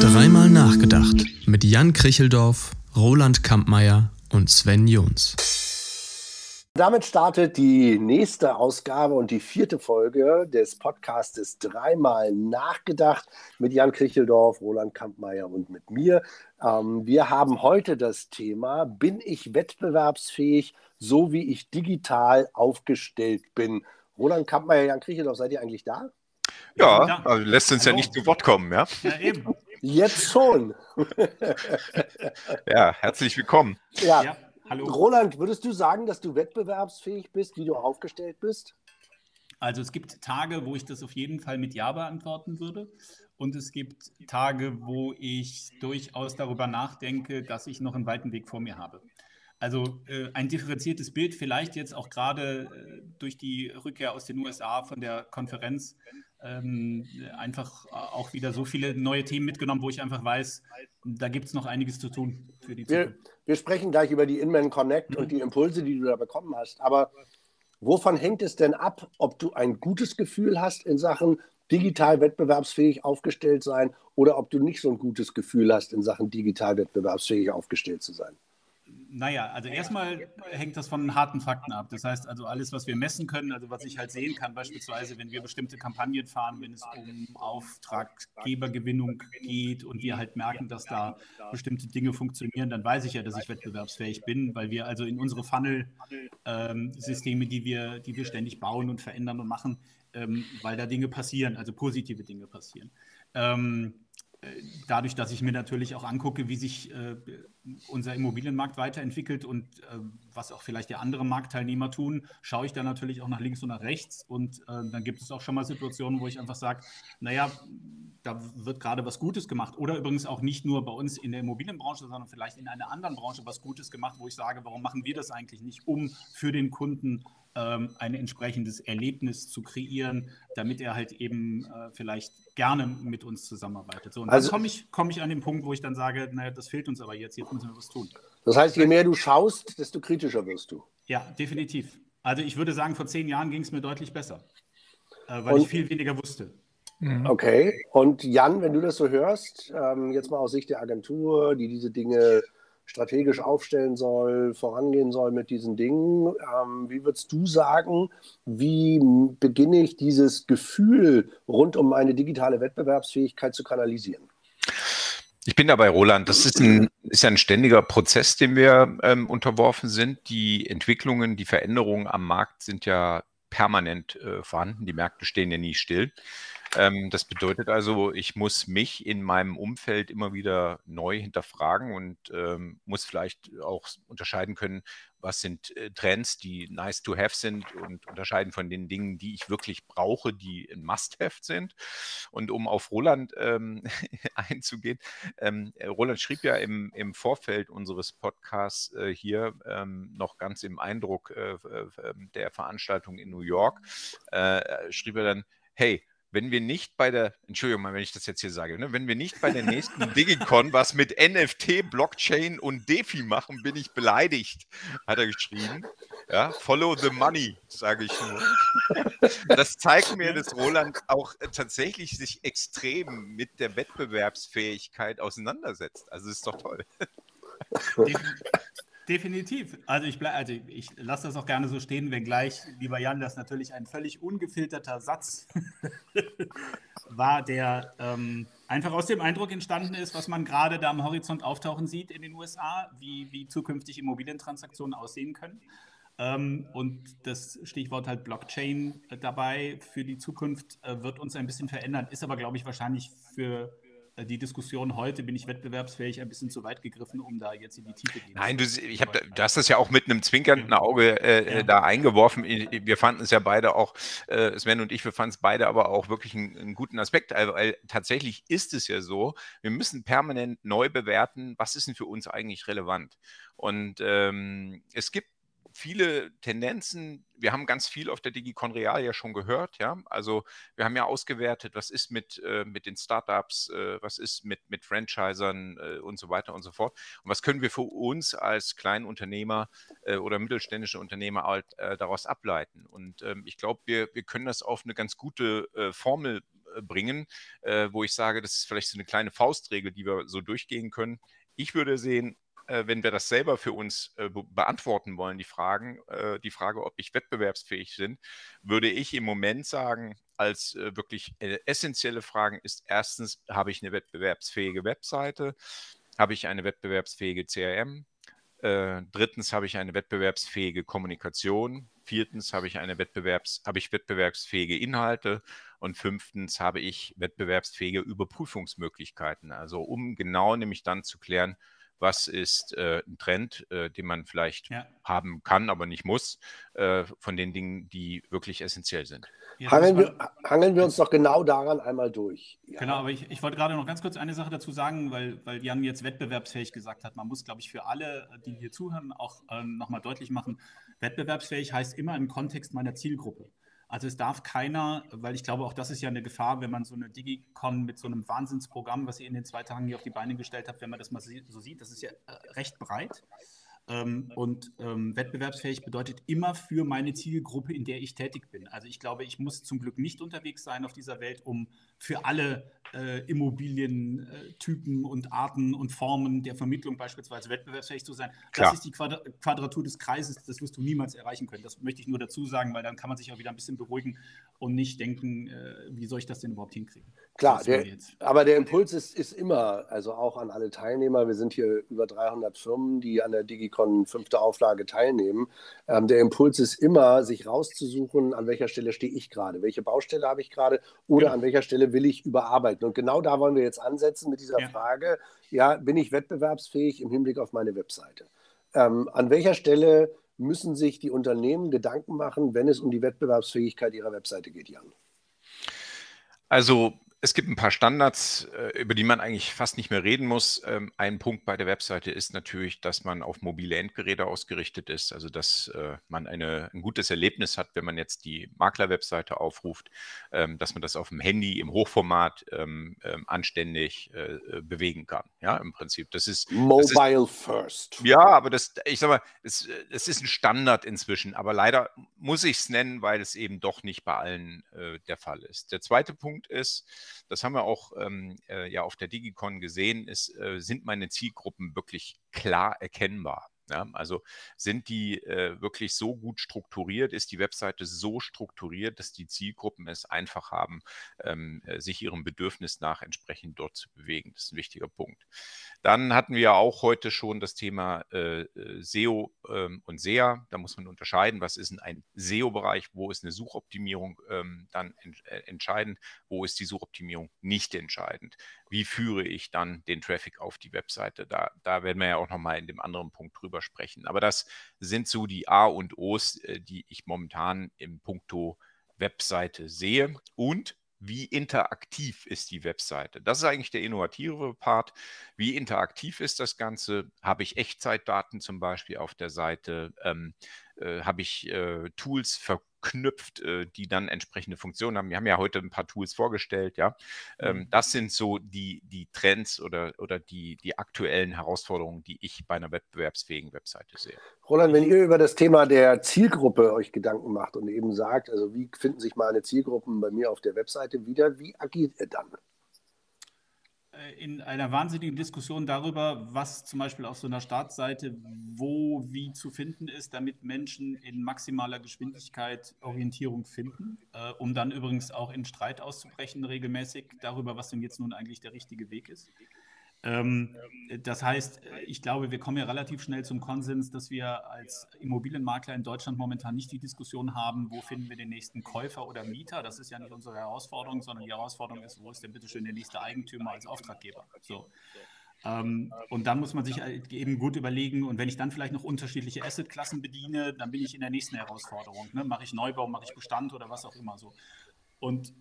Dreimal nachgedacht mit Jan Kricheldorf, Roland Kampmeier und Sven Jons. Damit startet die nächste Ausgabe und die vierte Folge des Podcastes Dreimal nachgedacht mit Jan Kricheldorf, Roland Kampmeier und mit mir. Ähm, wir haben heute das Thema, bin ich wettbewerbsfähig, so wie ich digital aufgestellt bin? Roland Kampmeier, Jan Kricheldorf, seid ihr eigentlich da? Ja, ja. Also lässt uns Hallo. ja nicht zu Wort kommen, ja? Ja, eben. Jetzt schon. ja, herzlich willkommen. Ja. ja. Hallo. Roland, würdest du sagen, dass du wettbewerbsfähig bist, wie du aufgestellt bist? Also es gibt Tage, wo ich das auf jeden Fall mit Ja beantworten würde. Und es gibt Tage, wo ich durchaus darüber nachdenke, dass ich noch einen weiten Weg vor mir habe. Also äh, ein differenziertes Bild, vielleicht jetzt auch gerade äh, durch die Rückkehr aus den USA von der Konferenz, ähm, einfach auch wieder so viele neue Themen mitgenommen, wo ich einfach weiß, da gibt es noch einiges zu tun für die Zukunft. Wir, wir sprechen gleich über die Inman Connect mhm. und die Impulse, die du da bekommen hast. Aber wovon hängt es denn ab, ob du ein gutes Gefühl hast in Sachen digital wettbewerbsfähig aufgestellt sein oder ob du nicht so ein gutes Gefühl hast in Sachen digital wettbewerbsfähig aufgestellt zu sein? Naja, also erstmal hängt das von harten Fakten ab. Das heißt also alles, was wir messen können, also was ich halt sehen kann, beispielsweise, wenn wir bestimmte Kampagnen fahren, wenn es um Auftraggebergewinnung geht und wir halt merken, dass da bestimmte Dinge funktionieren, dann weiß ich ja, dass ich wettbewerbsfähig bin, weil wir also in unsere Funnel-Systeme, ähm, die, wir, die wir ständig bauen und verändern und machen, ähm, weil da Dinge passieren, also positive Dinge passieren. Ähm, dadurch, dass ich mir natürlich auch angucke, wie sich äh, unser Immobilienmarkt weiterentwickelt und äh, was auch vielleicht die anderen Marktteilnehmer tun, schaue ich da natürlich auch nach links und nach rechts. Und äh, dann gibt es auch schon mal Situationen, wo ich einfach sage, naja, da wird gerade was Gutes gemacht. Oder übrigens auch nicht nur bei uns in der Immobilienbranche, sondern vielleicht in einer anderen Branche was Gutes gemacht, wo ich sage, warum machen wir das eigentlich nicht, um für den Kunden ähm, ein entsprechendes Erlebnis zu kreieren, damit er halt eben äh, vielleicht gerne mit uns zusammenarbeitet. So, und also, dann komme ich, komm ich an den Punkt, wo ich dann sage, naja, das fehlt uns aber jetzt, jetzt müssen wir was tun. Das heißt, je mehr du schaust, desto kritischer wirst du. Ja, definitiv. Also ich würde sagen, vor zehn Jahren ging es mir deutlich besser, äh, weil und, ich viel weniger wusste. Mhm. Okay, und Jan, wenn du das so hörst, ähm, jetzt mal aus Sicht der Agentur, die diese Dinge strategisch aufstellen soll, vorangehen soll mit diesen Dingen. Ähm, wie würdest du sagen, wie beginne ich dieses Gefühl rund um meine digitale Wettbewerbsfähigkeit zu kanalisieren? Ich bin dabei, Roland. Das ist, ein, ist ja ein ständiger Prozess, dem wir ähm, unterworfen sind. Die Entwicklungen, die Veränderungen am Markt sind ja permanent äh, vorhanden. Die Märkte stehen ja nie still. Ähm, das bedeutet also, ich muss mich in meinem Umfeld immer wieder neu hinterfragen und ähm, muss vielleicht auch unterscheiden können, was sind äh, Trends, die nice to have sind und unterscheiden von den Dingen, die ich wirklich brauche, die ein Must-have sind. Und um auf Roland ähm, einzugehen, ähm, Roland schrieb ja im, im Vorfeld unseres Podcasts äh, hier ähm, noch ganz im Eindruck äh, ähm, der Veranstaltung in New York, äh, schrieb er dann, hey, wenn wir nicht bei der, Entschuldigung mal, wenn ich das jetzt hier sage, ne, wenn wir nicht bei der nächsten Digicon was mit NFT, Blockchain und DeFi machen, bin ich beleidigt, hat er geschrieben. Ja, follow the money, sage ich nur. Das zeigt mir, dass Roland auch tatsächlich sich extrem mit der Wettbewerbsfähigkeit auseinandersetzt. Also ist doch toll. Definitiv. Also ich, also ich lasse das auch gerne so stehen, wenngleich, lieber Jan, das natürlich ein völlig ungefilterter Satz war, der ähm, einfach aus dem Eindruck entstanden ist, was man gerade da am Horizont auftauchen sieht in den USA, wie, wie zukünftig Immobilientransaktionen aussehen können. Ähm, und das Stichwort halt Blockchain dabei für die Zukunft äh, wird uns ein bisschen verändern, ist aber, glaube ich, wahrscheinlich für äh, die Diskussion heute, bin ich wettbewerbsfähig, ein bisschen zu weit gegriffen, um da jetzt in die Tiefe zu gehen. Nein, du, ich hab, du hast das ja auch mit einem zwinkernden Auge äh, ja. da eingeworfen. Wir fanden es ja beide auch, äh, Sven und ich, wir fanden es beide aber auch wirklich einen, einen, guten Aspekt, weil tatsächlich ist es ja so, wir müssen permanent neu bewerten, was ist denn für uns eigentlich relevant. Und ähm, es gibt viele Tendenzen. Wir haben ganz viel auf der DigiCon Real ja schon gehört. Ja? Also wir haben ja ausgewertet, was ist mit, äh, mit den Startups, äh, was ist mit, mit Franchisern äh, und so weiter und so fort. Und was können wir für uns als Kleinunternehmer äh, oder mittelständische Unternehmer halt, äh, daraus ableiten? Und ähm, ich glaube, wir, wir können das auf eine ganz gute äh, Formel bringen, wo ich sage, das ist vielleicht so eine kleine Faustregel, die wir so durchgehen können. Ich würde sehen, äh, wenn wir das selber für uns äh, be beantworten wollen, die Fragen, äh, die Frage, ob ich wettbewerbsfähig bin, würde ich im Moment sagen, als äh, wirklich äh, essentielle Fragen ist erstens, habe ich eine wettbewerbsfähige Webseite? Habe ich eine wettbewerbsfähige CRM? Äh, drittens habe ich eine wettbewerbsfähige Kommunikation. Viertens habe ich eine Wettbewerbs, habe ich wettbewerbsfähige Inhalte und fünftens habe ich wettbewerbsfähige Überprüfungsmöglichkeiten. Also um genau nämlich dann zu klären, was ist äh, ein Trend, äh, den man vielleicht ja. haben kann, aber nicht muss, äh, von den Dingen, die wirklich essentiell sind. Hangeln wir, hangeln wir, uns doch genau daran einmal durch. Ja. Genau, aber ich, ich, wollte gerade noch ganz kurz eine Sache dazu sagen, weil, weil Jan jetzt wettbewerbsfähig gesagt hat. Man muss, glaube ich, für alle, die hier zuhören, auch äh, nochmal deutlich machen, wettbewerbsfähig heißt immer im Kontext meiner Zielgruppe. Also es darf keiner, weil ich glaube, auch das ist ja eine Gefahr, wenn man so eine Digicon mit so einem Wahnsinnsprogramm, was ihr in den zwei Tagen hier auf die Beine gestellt habt, wenn man das mal so sieht, das ist ja äh, recht breit. Ähm, und ähm, wettbewerbsfähig bedeutet immer für meine Zielgruppe, in der ich tätig bin. Also ich glaube, ich muss zum Glück nicht unterwegs sein auf dieser Welt, um für alle äh, Immobilientypen und Arten und Formen der Vermittlung beispielsweise wettbewerbsfähig zu sein. Klar. Das ist die Quadra Quadratur des Kreises, das wirst du niemals erreichen können. Das möchte ich nur dazu sagen, weil dann kann man sich auch wieder ein bisschen beruhigen und nicht denken, äh, wie soll ich das denn überhaupt hinkriegen? Klar, der, aber der Impuls ist, ist immer, also auch an alle Teilnehmer, wir sind hier über 300 Firmen, die an der Digicon fünfte Auflage teilnehmen. Ähm, der Impuls ist immer, sich rauszusuchen, an welcher Stelle stehe ich gerade, welche Baustelle habe ich gerade oder genau. an welcher Stelle will ich überarbeiten. Und genau da wollen wir jetzt ansetzen mit dieser ja. Frage, ja, bin ich wettbewerbsfähig im Hinblick auf meine Webseite? Ähm, an welcher Stelle müssen sich die Unternehmen Gedanken machen, wenn es um die Wettbewerbsfähigkeit ihrer Webseite geht, Jan? Also es gibt ein paar Standards, äh, über die man eigentlich fast nicht mehr reden muss. Ähm, ein Punkt bei der Webseite ist natürlich, dass man auf mobile Endgeräte ausgerichtet ist, also dass äh, man eine, ein gutes Erlebnis hat, wenn man jetzt die Makler-Webseite aufruft, ähm, dass man das auf dem Handy im Hochformat ähm, anständig äh, bewegen kann. Ja, im Prinzip. Das ist Mobile das ist, first. Ja, aber das, ich sag mal, es, es ist ein Standard inzwischen, aber leider muss ich es nennen, weil es eben doch nicht bei allen äh, der Fall ist. Der zweite Punkt ist, das haben wir auch ähm, äh, ja auf der Digicon gesehen, ist, äh, sind meine Zielgruppen wirklich klar erkennbar. Ja, also sind die äh, wirklich so gut strukturiert, ist die Webseite so strukturiert, dass die Zielgruppen es einfach haben, ähm, äh, sich ihrem Bedürfnis nach entsprechend dort zu bewegen. Das ist ein wichtiger Punkt. Dann hatten wir ja auch heute schon das Thema äh, äh SEO ähm, und SEA. Da muss man unterscheiden, was ist ein SEO-Bereich, wo ist eine Suchoptimierung ähm, dann en äh, entscheidend, wo ist die Suchoptimierung nicht entscheidend wie führe ich dann den Traffic auf die Webseite? Da, da werden wir ja auch nochmal in dem anderen Punkt drüber sprechen. Aber das sind so die A und O's, äh, die ich momentan im Punkto Webseite sehe. Und wie interaktiv ist die Webseite? Das ist eigentlich der innovative Part. Wie interaktiv ist das Ganze? Habe ich Echtzeitdaten zum Beispiel auf der Seite? Ähm, äh, habe ich äh, Tools verknüpft? Knüpft, äh, die dann entsprechende Funktionen haben. Wir haben ja heute ein paar Tools vorgestellt, ja. Ähm, mhm. das sind so die, die Trends oder, oder die, die aktuellen Herausforderungen, die ich bei einer wettbewerbsfähigen Webseite sehe. Roland, wenn ihr über das Thema der Zielgruppe euch Gedanken macht und eben sagt, also wie finden sich meine Zielgruppen bei mir auf der Webseite wieder, wie agiert ihr dann? Äh, in einer wahnsinnigen Diskussion darüber, was zum Beispiel auf so einer Startseite wo wie zu finden ist, damit Menschen in maximaler Geschwindigkeit Orientierung finden, äh, um dann übrigens auch in Streit auszubrechen regelmäßig darüber, was denn jetzt nun eigentlich der richtige Weg ist. Ähm, das heißt, ich glaube, wir kommen ja relativ schnell zum Konsens, dass wir als Immobilienmakler in Deutschland momentan nicht die Diskussion haben, wo finden wir den nächsten Käufer oder Mieter. Das ist ja nicht unsere Herausforderung, sondern die Herausforderung ist, wo ist denn bitte schön der nächste Eigentümer als Auftraggeber. So. Ähm, und dann muss man sich eben gut überlegen, und wenn ich dann vielleicht noch unterschiedliche Assetklassen bediene, dann bin ich in der nächsten Herausforderung. Ne? Mache ich Neubau, mache ich Bestand oder was auch immer so. Und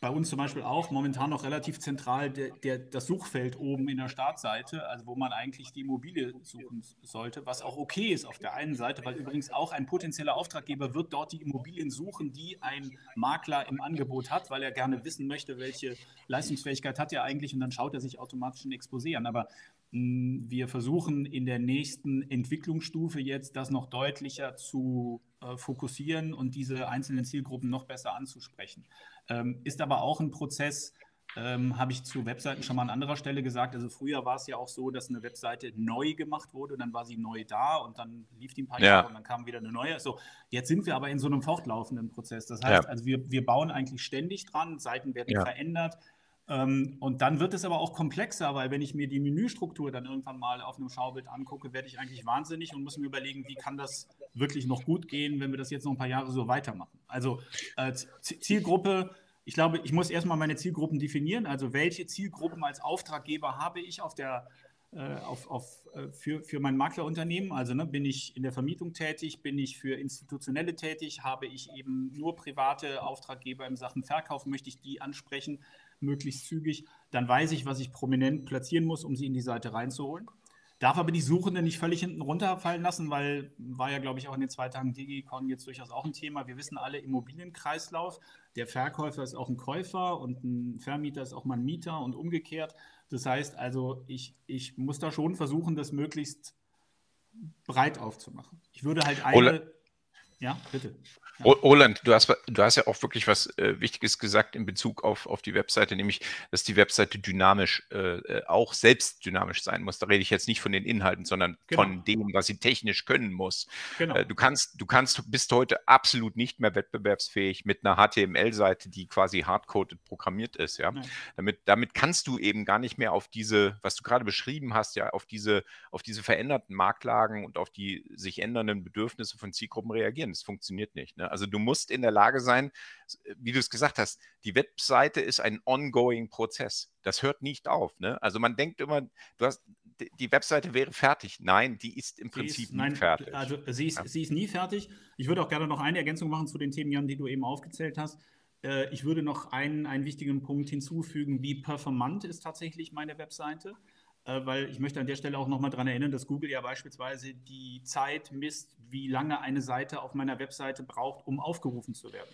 bei uns zum Beispiel auch momentan noch relativ zentral der, der, das Suchfeld oben in der Startseite, also wo man eigentlich die Immobilie suchen sollte, was auch okay ist auf der einen Seite, weil übrigens auch ein potenzieller Auftraggeber wird dort die Immobilien suchen, die ein Makler im Angebot hat, weil er gerne wissen möchte, welche Leistungsfähigkeit hat er eigentlich und dann schaut er sich automatisch ein Exposé an. Aber wir versuchen in der nächsten Entwicklungsstufe jetzt das noch deutlicher zu äh, fokussieren und diese einzelnen Zielgruppen noch besser anzusprechen. Ähm, ist aber auch ein Prozess, ähm, habe ich zu Webseiten schon mal an anderer Stelle gesagt. Also früher war es ja auch so, dass eine Webseite neu gemacht wurde, dann war sie neu da und dann lief die ein paar ja. Jahre und dann kam wieder eine neue. So, jetzt sind wir aber in so einem fortlaufenden Prozess. Das heißt, ja. also wir, wir bauen eigentlich ständig dran, Seiten werden ja. verändert. Ähm, und dann wird es aber auch komplexer, weil wenn ich mir die Menüstruktur dann irgendwann mal auf einem Schaubild angucke, werde ich eigentlich wahnsinnig und muss mir überlegen, wie kann das wirklich noch gut gehen, wenn wir das jetzt noch ein paar Jahre so weitermachen. Also äh, Zielgruppe, ich glaube, ich muss erstmal meine Zielgruppen definieren. Also welche Zielgruppen als Auftraggeber habe ich auf der äh, auf, auf, äh, für, für mein Maklerunternehmen. Also ne, bin ich in der Vermietung tätig, bin ich für Institutionelle tätig, habe ich eben nur private Auftraggeber in Sachen Verkauf, möchte ich die ansprechen möglichst zügig. Dann weiß ich, was ich prominent platzieren muss, um sie in die Seite reinzuholen. Darf aber die Suchende nicht völlig hinten runterfallen lassen, weil war ja, glaube ich, auch in den zwei Tagen Digicon jetzt durchaus auch ein Thema. Wir wissen alle, Immobilienkreislauf, der Verkäufer ist auch ein Käufer und ein Vermieter ist auch mal ein Mieter und umgekehrt. Das heißt also, ich, ich muss da schon versuchen, das möglichst breit aufzumachen. Ich würde halt eine. Ja, bitte. Ja. Roland, du hast, du hast ja auch wirklich was äh, Wichtiges gesagt in Bezug auf, auf die Webseite, nämlich, dass die Webseite dynamisch, äh, äh, auch selbst dynamisch sein muss. Da rede ich jetzt nicht von den Inhalten, sondern genau. von dem, was sie technisch können muss. Genau. Äh, du kannst, du kannst, bist heute absolut nicht mehr wettbewerbsfähig mit einer HTML-Seite, die quasi hardcoded programmiert ist. Ja? Damit, damit kannst du eben gar nicht mehr auf diese, was du gerade beschrieben hast, ja, auf diese, auf diese veränderten Marktlagen und auf die sich ändernden Bedürfnisse von Zielgruppen reagieren. Das funktioniert nicht. Ne? Also du musst in der Lage sein, äh, wie du es gesagt hast, die Webseite ist ein ongoing Prozess. Das hört nicht auf. Ne? Also man denkt immer, du hast, die Webseite wäre fertig. Nein, die ist im sie Prinzip ist, nein, nie fertig. Also sie ist, ja. sie ist nie fertig. Ich würde auch gerne noch eine Ergänzung machen zu den Themen, Jan, die du eben aufgezählt hast. Äh, ich würde noch einen, einen wichtigen Punkt hinzufügen, wie performant ist tatsächlich meine Webseite. Äh, weil ich möchte an der Stelle auch nochmal daran erinnern, dass Google ja beispielsweise die Zeit misst, wie lange eine Seite auf meiner Webseite braucht, um aufgerufen zu werden.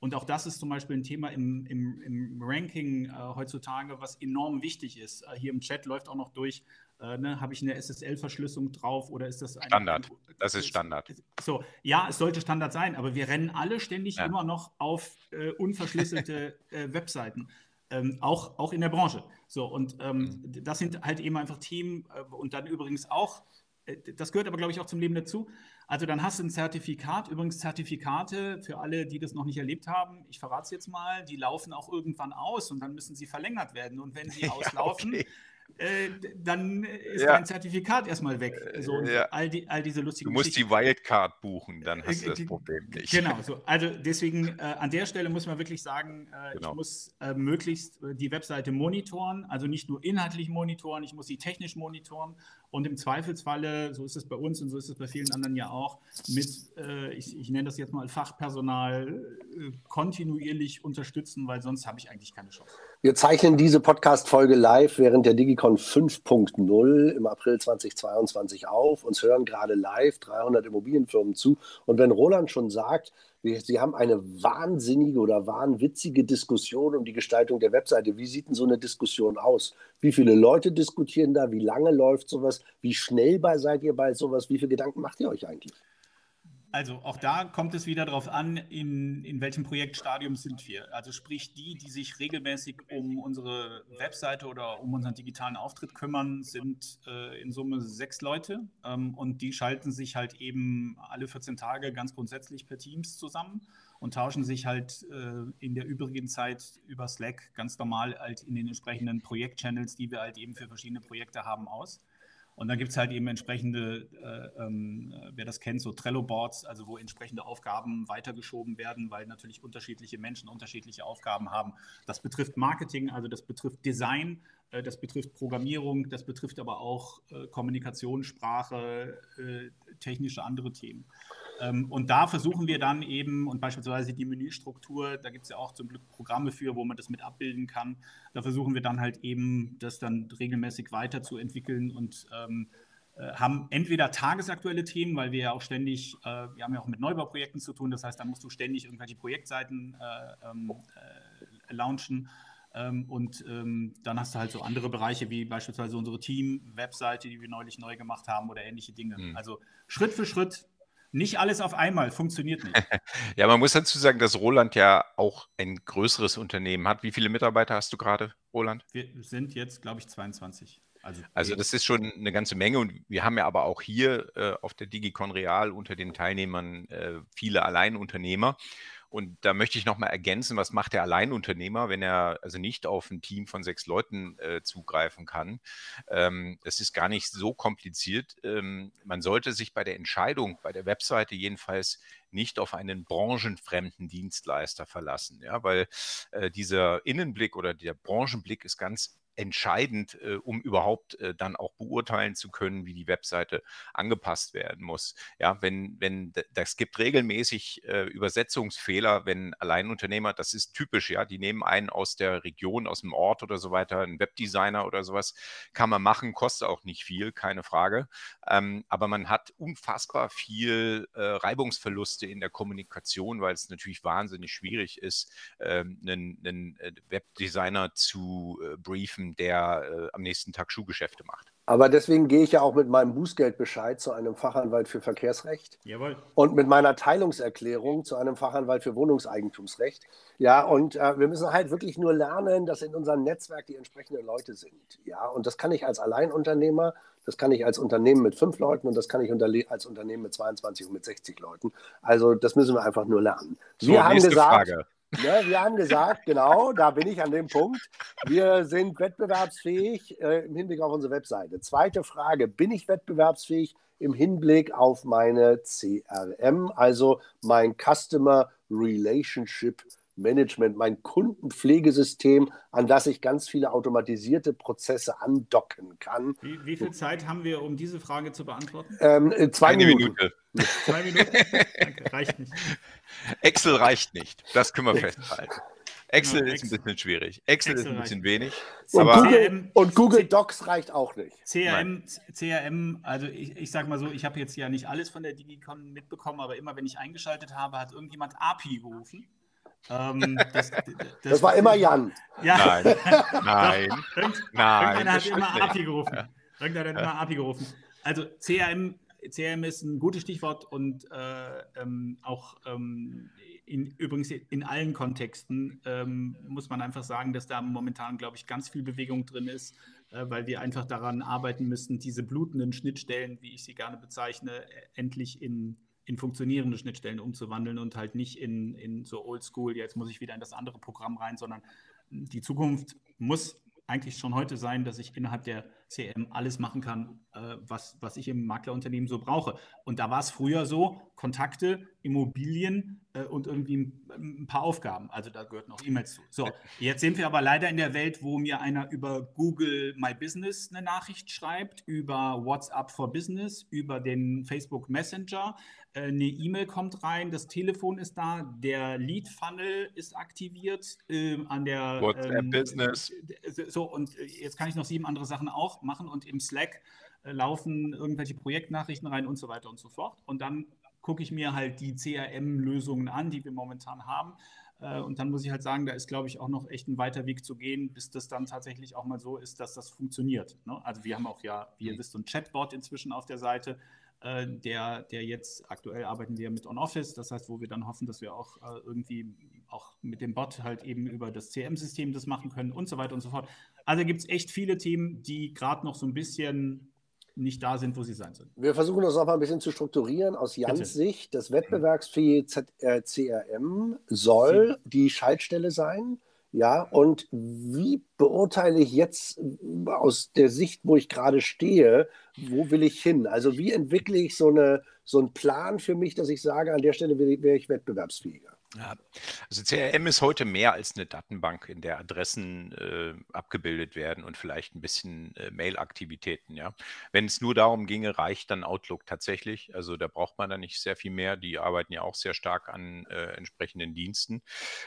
Und auch das ist zum Beispiel ein Thema im, im, im Ranking äh, heutzutage, was enorm wichtig ist. Äh, hier im Chat läuft auch noch durch, äh, ne, habe ich eine SSL-Verschlüsselung drauf oder ist das ein Standard? Das ist Standard. So, ja, es sollte Standard sein, aber wir rennen alle ständig ja. immer noch auf äh, unverschlüsselte äh, Webseiten. Ähm, auch, auch in der Branche. So, und ähm, mhm. das sind halt eben einfach Themen äh, und dann übrigens auch, äh, das gehört aber, glaube ich, auch zum Leben dazu. Also dann hast du ein Zertifikat, übrigens Zertifikate für alle, die das noch nicht erlebt haben, ich verrate es jetzt mal, die laufen auch irgendwann aus und dann müssen sie verlängert werden. Und wenn sie auslaufen, ja, okay. Äh, dann ist ja. dein Zertifikat erstmal weg. Äh, so, ja. all, die, all diese lustigen Du musst die Wildcard buchen, dann hast du das Problem nicht. Genau, so. also deswegen äh, an der Stelle muss man wirklich sagen, äh, genau. ich muss äh, möglichst die Webseite monitoren, also nicht nur inhaltlich monitoren, ich muss sie technisch monitoren und im Zweifelsfalle, so ist es bei uns und so ist es bei vielen anderen ja auch, mit, ich, ich, nenne das jetzt mal Fachpersonal, kontinuierlich unterstützen, weil sonst habe ich eigentlich keine Chance. Wir zeichnen diese Podcast-Folge live während der Digicon 5.0 im April 2022 auf. Uns hören gerade live 300 Immobilienfirmen zu. Und wenn Roland schon sagt, Sie haben eine wahnsinnige oder wahnwitzige Diskussion um die Gestaltung der Webseite. Wie sieht denn so eine Diskussion aus? Wie viele Leute diskutieren da? Wie lange läuft sowas? Wie schnell seid ihr bei sowas? Wie viele Gedanken macht ihr euch eigentlich? Also auch da kommt es wieder darauf an, in, in welchem Projektstadium sind wir. Also sprich, die, die sich regelmäßig um unsere Webseite oder um unseren digitalen Auftritt kümmern, sind äh, in Summe sechs Leute ähm, und die schalten sich halt eben alle 14 Tage ganz grundsätzlich per Teams zusammen und tauschen sich halt äh, in der übrigen Zeit über Slack ganz normal halt in den entsprechenden Projektchannels, die wir halt eben für verschiedene Projekte haben, aus. Und dann gibt es halt eben entsprechende, äh, ähm, wer das kennt, so Trello-Boards, also wo entsprechende Aufgaben weitergeschoben werden, weil natürlich unterschiedliche Menschen unterschiedliche Aufgaben haben. Das betrifft Marketing, also das betrifft Design, äh, das betrifft Programmierung, das betrifft aber auch äh, Kommunikationssprache, äh, technische andere Themen. Ähm, und da versuchen wir dann eben, und beispielsweise die Menüstruktur, da gibt es ja auch zum Glück Programme für, wo man das mit abbilden kann. Da versuchen wir dann halt eben, das dann regelmäßig weiterzuentwickeln und ähm, äh, haben entweder tagesaktuelle Themen, weil wir ja auch ständig, äh, wir haben ja auch mit Neubauprojekten zu tun, das heißt, da musst du ständig irgendwelche Projektseiten äh, ähm, äh, launchen. Ähm, und ähm, dann hast du halt so andere Bereiche wie beispielsweise unsere Team-Webseite, die wir neulich neu gemacht haben oder ähnliche Dinge. Mhm. Also Schritt für Schritt nicht alles auf einmal, funktioniert nicht. ja, man muss dazu sagen, dass Roland ja auch ein größeres Unternehmen hat. Wie viele Mitarbeiter hast du gerade, Roland? Wir sind jetzt, glaube ich, 22. Also, also das ist schon eine ganze Menge und wir haben ja aber auch hier äh, auf der Digicon Real unter den Teilnehmern äh, viele Alleinunternehmer. Und da möchte ich nochmal ergänzen, was macht der Alleinunternehmer, wenn er also nicht auf ein Team von sechs Leuten äh, zugreifen kann. Ähm, das ist gar nicht so kompliziert. Ähm, man sollte sich bei der Entscheidung, bei der Webseite jedenfalls nicht auf einen branchenfremden Dienstleister verlassen, ja, weil äh, dieser Innenblick oder der Branchenblick ist ganz entscheidend, äh, um überhaupt äh, dann auch beurteilen zu können, wie die Webseite angepasst werden muss. Ja, wenn, wenn das gibt regelmäßig äh, Übersetzungsfehler, wenn Alleinunternehmer, das ist typisch, ja, die nehmen einen aus der Region, aus dem Ort oder so weiter, einen Webdesigner oder sowas, kann man machen, kostet auch nicht viel, keine Frage. Ähm, aber man hat unfassbar viel äh, Reibungsverluste in der Kommunikation, weil es natürlich wahnsinnig schwierig ist, ähm, einen, einen äh, Webdesigner zu äh, der äh, am nächsten Tag Schuhgeschäfte macht. Aber deswegen gehe ich ja auch mit meinem Bußgeldbescheid zu einem Fachanwalt für Verkehrsrecht. Jawohl. Und mit meiner Teilungserklärung zu einem Fachanwalt für Wohnungseigentumsrecht. Ja, und äh, wir müssen halt wirklich nur lernen, dass in unserem Netzwerk die entsprechenden Leute sind. Ja, und das kann ich als Alleinunternehmer, das kann ich als Unternehmen mit fünf Leuten und das kann ich als Unternehmen mit 22 und mit 60 Leuten. Also das müssen wir einfach nur lernen. So, wir haben gesagt, Frage. Ne, wir haben gesagt, genau, da bin ich an dem Punkt. Wir sind wettbewerbsfähig äh, im Hinblick auf unsere Webseite. Zweite Frage: Bin ich wettbewerbsfähig im Hinblick auf meine CRM, also mein Customer Relationship Management, mein Kundenpflegesystem, an das ich ganz viele automatisierte Prozesse andocken kann. Wie, wie viel Zeit haben wir, um diese Frage zu beantworten? Ähm, äh, zwei Eine Minuten. Minute. Zwei Minuten? Danke, reicht nicht. Excel reicht nicht, das können wir festhalten. Excel genau, ist ein bisschen schwierig. Excel, Excel ist ein bisschen wenig. Und, Google, und, Google, Docs reicht auch nicht. CRM, CRM also ich, ich sage mal so, ich habe jetzt ja nicht alles von der Digicon mitbekommen, aber immer wenn ich eingeschaltet habe, hat irgendjemand API gerufen. Ähm, das, das, das, war immer Jan. Ja. Nein, nein, Irgend, nein. Irgendeiner hat immer API gerufen. Irgendeiner hat immer API gerufen. Also CRM, CRM ist ein gutes Stichwort und äh, ähm, auch ähm, in, übrigens in allen Kontexten ähm, muss man einfach sagen, dass da momentan, glaube ich, ganz viel Bewegung drin ist, äh, weil wir einfach daran arbeiten müssen, diese blutenden Schnittstellen, wie ich sie gerne bezeichne, endlich in in funktionierende Schnittstellen umzuwandeln und halt nicht in, in so oldschool, jetzt muss ich wieder in das andere Programm rein, sondern die Zukunft muss eigentlich schon heute sein, dass ich innerhalb der CM alles machen kann, äh, was, was ich im Maklerunternehmen so brauche. Und da war es früher so, Kontakte, Immobilien äh, und irgendwie ein, ein, paar Aufgaben. Also da gehörten auch E-Mails zu. So, jetzt sind wir aber leider in der Welt, wo mir einer über Google My Business eine Nachricht schreibt, über WhatsApp for Business, über den Facebook Messenger, eine E-Mail kommt rein, das Telefon ist da, der Lead-Funnel ist aktiviert äh, an der WhatsApp ähm, Business. So, und jetzt kann ich noch sieben andere Sachen auch machen und im Slack äh, laufen irgendwelche Projektnachrichten rein und so weiter und so fort. Und dann gucke ich mir halt die CRM-Lösungen an, die wir momentan haben. Äh, und dann muss ich halt sagen, da ist, glaube ich, auch noch echt ein weiter Weg zu gehen, bis das dann tatsächlich auch mal so ist, dass das funktioniert. Ne? Also wir haben auch ja, wie ihr mhm. wisst, so ein Chatbot inzwischen auf der Seite, äh, der, der jetzt aktuell arbeiten wir mit OnOffice, das heißt, wo wir dann hoffen, dass wir auch äh, irgendwie auch mit dem Bot halt eben über das CM-System das machen können und so weiter und so fort. Also gibt es echt viele Themen, die gerade noch so ein bisschen nicht da sind, wo sie sein sollen. Wir versuchen das auch mal ein bisschen zu strukturieren. Aus Jans Bitte. Sicht, das wettbewerbsfähige CRM soll die Schaltstelle sein ja, und wie beurteile ich jetzt aus der Sicht, wo ich gerade stehe, wo will ich hin? Also wie entwickle ich so, eine, so einen Plan für mich, dass ich sage, an der Stelle wäre ich wettbewerbsfähiger? Ja, also CRM ist heute mehr als eine Datenbank, in der Adressen äh, abgebildet werden und vielleicht ein bisschen äh, Mail-Aktivitäten. Ja. Wenn es nur darum ginge, reicht dann Outlook tatsächlich. Also da braucht man dann nicht sehr viel mehr. Die arbeiten ja auch sehr stark an äh, entsprechenden Diensten.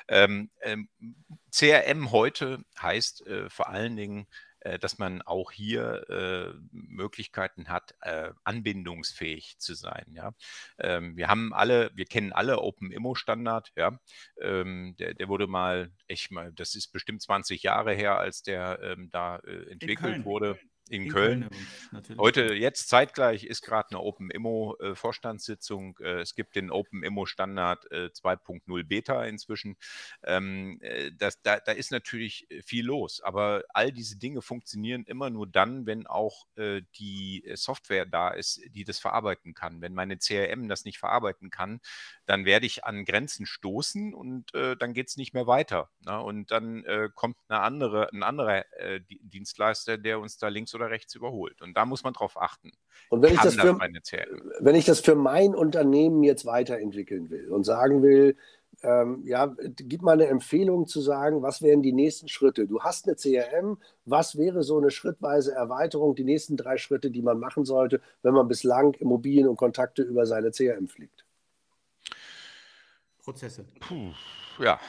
Ähm, ähm, CRM heute heißt äh, vor allen Dingen dass man auch hier äh, Möglichkeiten hat, äh, anbindungsfähig zu sein. Ja? Ähm, wir haben alle, wir kennen alle Open Immo Standard. Ja? Ähm, der, der wurde mal, ich mal, das ist bestimmt 20 Jahre her, als der ähm, da äh, entwickelt wurde in, in Köln. Köln Heute, jetzt zeitgleich ist gerade eine Open Immo äh, Vorstandssitzung. Äh, es gibt den Open Immo Standard äh, 2.0 Beta inzwischen. Ähm, äh, das, da, da, ist natürlich äh, viel los, aber all diese Dinge funktionieren immer nur dann, wenn auch äh, die Software da ist, die das verarbeiten kann. Wenn meine CRM das nicht verarbeiten kann, dann werde ich an Grenzen stoßen und dann geht es nicht mehr weiter. Na? Ne? Und dann kommt eine andere, ein anderer Dienstleister, der uns da links oder oder rechts überholt. Und da muss man drauf achten. Und wenn ich, das für, wenn ich das für mein Unternehmen jetzt weiterentwickeln will und sagen will, ähm, ja, gib mal eine Empfehlung zu sagen, was wären die nächsten Schritte? Du hast eine CRM, was wäre so eine schrittweise Erweiterung, die nächsten drei Schritte, die man machen sollte, wenn man bislang Immobilien und Kontakte über seine CRM fliegt? Prozesse. Puh, ja,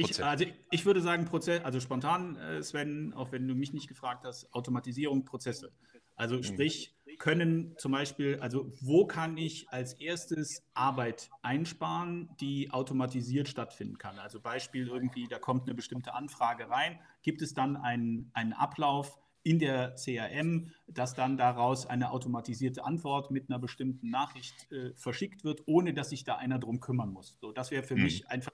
ich, also ich würde sagen, Prozess, also spontan, äh, Sven, auch wenn du mich nicht gefragt hast, Automatisierung, Prozesse. Also mhm. sprich, können zum Beispiel, also wo kann ich als erstes Arbeit einsparen, die automatisiert stattfinden kann? Also Beispiel irgendwie, da kommt eine bestimmte Anfrage rein, gibt es dann einen, einen Ablauf in der CRM, dass dann daraus eine automatisierte Antwort mit einer bestimmten Nachricht äh, verschickt wird, ohne dass sich da einer drum kümmern muss. So, das wäre für mhm. mich einfach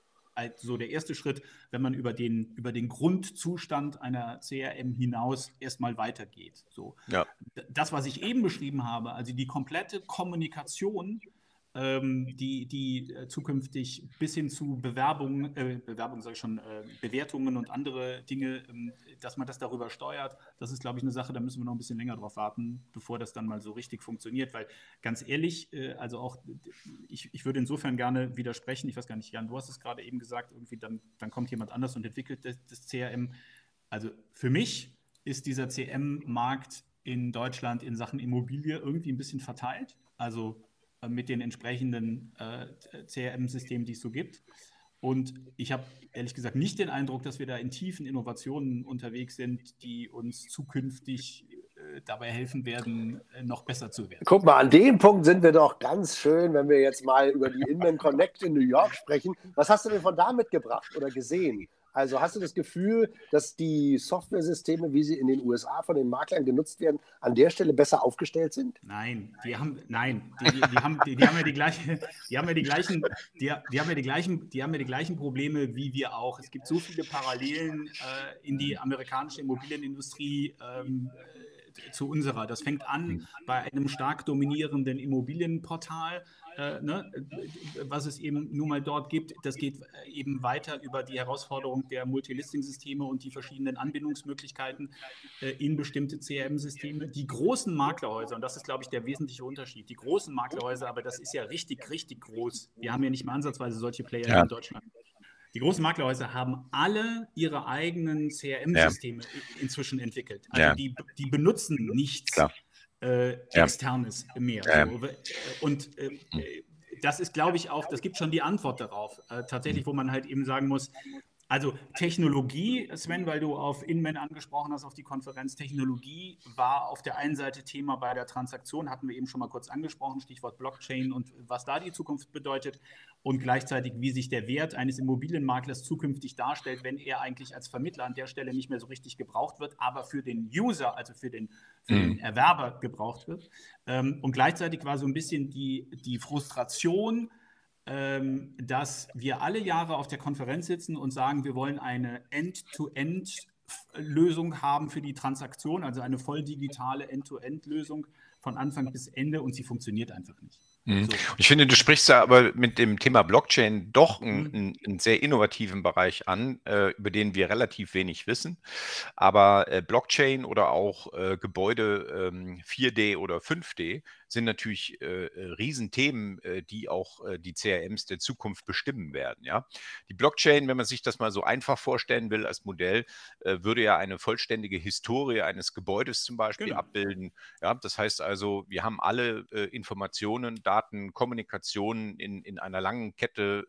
so der erste Schritt, wenn man über den, über den Grundzustand einer CRM hinaus erstmal weitergeht. So. Ja. Das, was ich eben beschrieben habe, also die komplette Kommunikation die, die äh, zukünftig bis hin zu Bewerbungen, äh, Bewerbungen sage ich schon, äh, Bewertungen und andere Dinge, ähm, dass man das darüber steuert, das ist, glaube ich, eine Sache, da müssen wir noch ein bisschen länger drauf warten, bevor das dann mal so richtig funktioniert, weil ganz ehrlich, äh, also auch, ich, ich würde insofern gerne widersprechen, ich weiß gar nicht, Jan, du hast es gerade eben gesagt, irgendwie dann, dann kommt jemand anders und entwickelt das, das CRM. Also für mich ist dieser CM-Markt in Deutschland in Sachen Immobilie irgendwie ein bisschen verteilt. Also äh, mit den entsprechenden äh, CRM-Systemen, die es so gibt. Und ich habe ehrlich gesagt nicht den Eindruck, dass wir da in tiefen Innovationen unterwegs sind, die uns zukünftig äh, dabei helfen werden, noch besser zu werden. Guck mal, an dem Punkt sind wir doch ganz schön, wenn wir jetzt mal über die Inman Connect in New York sprechen. Was hast du denn von da mitgebracht oder gesehen? Also hast du das Gefühl, dass die Softwaresysteme, wie sie in den USA von den Maklern genutzt werden, an der Stelle besser aufgestellt sind? Nein, die haben, nein, die, die, die haben, die, die, haben ja die gleichen, die haben ja die gleichen, die, die, haben ja die gleichen, die haben ja die gleichen Probleme wie wir auch. Es gibt so viele Parallelen äh, in die amerikanische Immobilienindustrie. Ähm, zu unserer. Das fängt an bei einem stark dominierenden Immobilienportal, äh, ne, was es eben nun mal dort gibt. Das geht äh, eben weiter über die Herausforderung der Multilisting-Systeme und die verschiedenen Anbindungsmöglichkeiten äh, in bestimmte CRM-Systeme. Die großen Maklerhäuser, und das ist, glaube ich, der wesentliche Unterschied, die großen Maklerhäuser, aber das ist ja richtig, richtig groß. Wir haben ja nicht mal ansatzweise solche Player ja. in Deutschland. Die großen Maklerhäuser haben alle ihre eigenen CRM-Systeme ja. inzwischen entwickelt. Also ja. die, die benutzen nichts Klar äh, Externes mehr. So. Und äh, das ist, glaube ich, auch, das gibt schon die Antwort darauf, äh, tatsächlich, wo man halt eben sagen muss, also Technologie, Sven, weil du auf Inman angesprochen hast, auf die Konferenz, Technologie war auf der einen Seite Thema bei der Transaktion, hatten wir eben schon mal kurz angesprochen, Stichwort Blockchain und was da die Zukunft bedeutet und gleichzeitig, wie sich der Wert eines Immobilienmaklers zukünftig darstellt, wenn er eigentlich als Vermittler an der Stelle nicht mehr so richtig gebraucht wird, aber für den User, also für den, für mhm. den Erwerber gebraucht wird. Ähm, und gleichzeitig war so ein bisschen die, die Frustration, ähm, dass wir alle Jahre auf der Konferenz sitzen und sagen, wir wollen eine End-to-End-Lösung haben für die Transaktion, also eine voll digitale End-to-End-Lösung von Anfang bis Ende und sie funktioniert einfach nicht. Mhm. So. Ich finde, du sprichst da aber mit dem Thema Blockchain doch einen, mhm. einen sehr innovativen Bereich an, äh, über den wir relativ wenig wissen. Aber äh, Blockchain oder auch äh, Gebäude 4D ähm, oder 5D sind natürlich äh, äh, Riesenthemen, äh, die auch äh, die CRMs der Zukunft bestimmen werden. Ja? Die Blockchain, wenn man sich das mal so einfach vorstellen will als Modell, äh, würde ja eine vollständige Historie eines Gebäudes zum Beispiel genau. abbilden. Ja? Das heißt also, wir haben alle äh, Informationen, Daten, Kommunikationen in, in einer langen Kette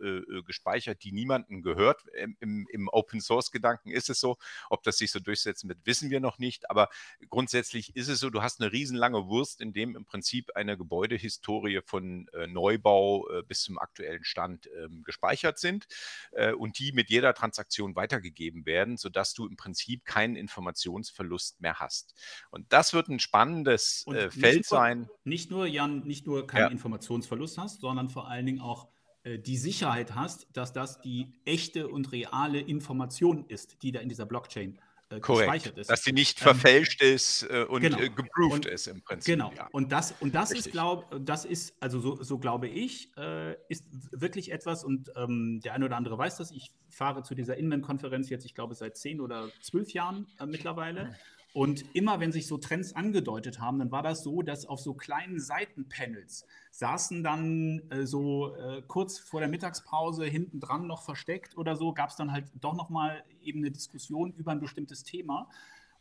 gespeichert, die niemandem gehört. Im, Im Open-Source-Gedanken ist es so. Ob das sich so durchsetzen wird, wissen wir noch nicht. Aber grundsätzlich ist es so, du hast eine riesenlange Wurst, in dem im Prinzip eine Gebäudehistorie von äh, Neubau äh, bis zum aktuellen Stand ähm, gespeichert sind äh, und die mit jeder Transaktion weitergegeben werden, sodass du im Prinzip keinen Informationsverlust mehr hast. Und das wird ein spannendes äh, Feld nur, sein. Nicht nur, Jan, nicht nur keinen ja. Informationsverlust hast, sondern vor allen Dingen auch äh, die Sicherheit hast, dass das die echte und reale Information ist, die da in dieser Blockchain äh, gespeichert ist. Dass sie nicht ähm, verfälscht ähm, ist äh, und genau. äh, geproved und, ist im Prinzip. Genau. Ja. Und das, und das ist, glaube das ist, also so, so glaube ich, äh, ist wirklich etwas, und ähm, der eine oder andere weiß das, ich fahre zu dieser Inman-Konferenz jetzt, ich glaube, seit zehn oder zwölf Jahren äh, mittlerweile. Mhm. Und immer wenn sich so Trends angedeutet haben, dann war das so, dass auf so kleinen Seitenpanels saßen dann äh, so äh, kurz vor der Mittagspause hinten dran noch versteckt oder so, gab es dann halt doch nochmal eben eine Diskussion über ein bestimmtes Thema.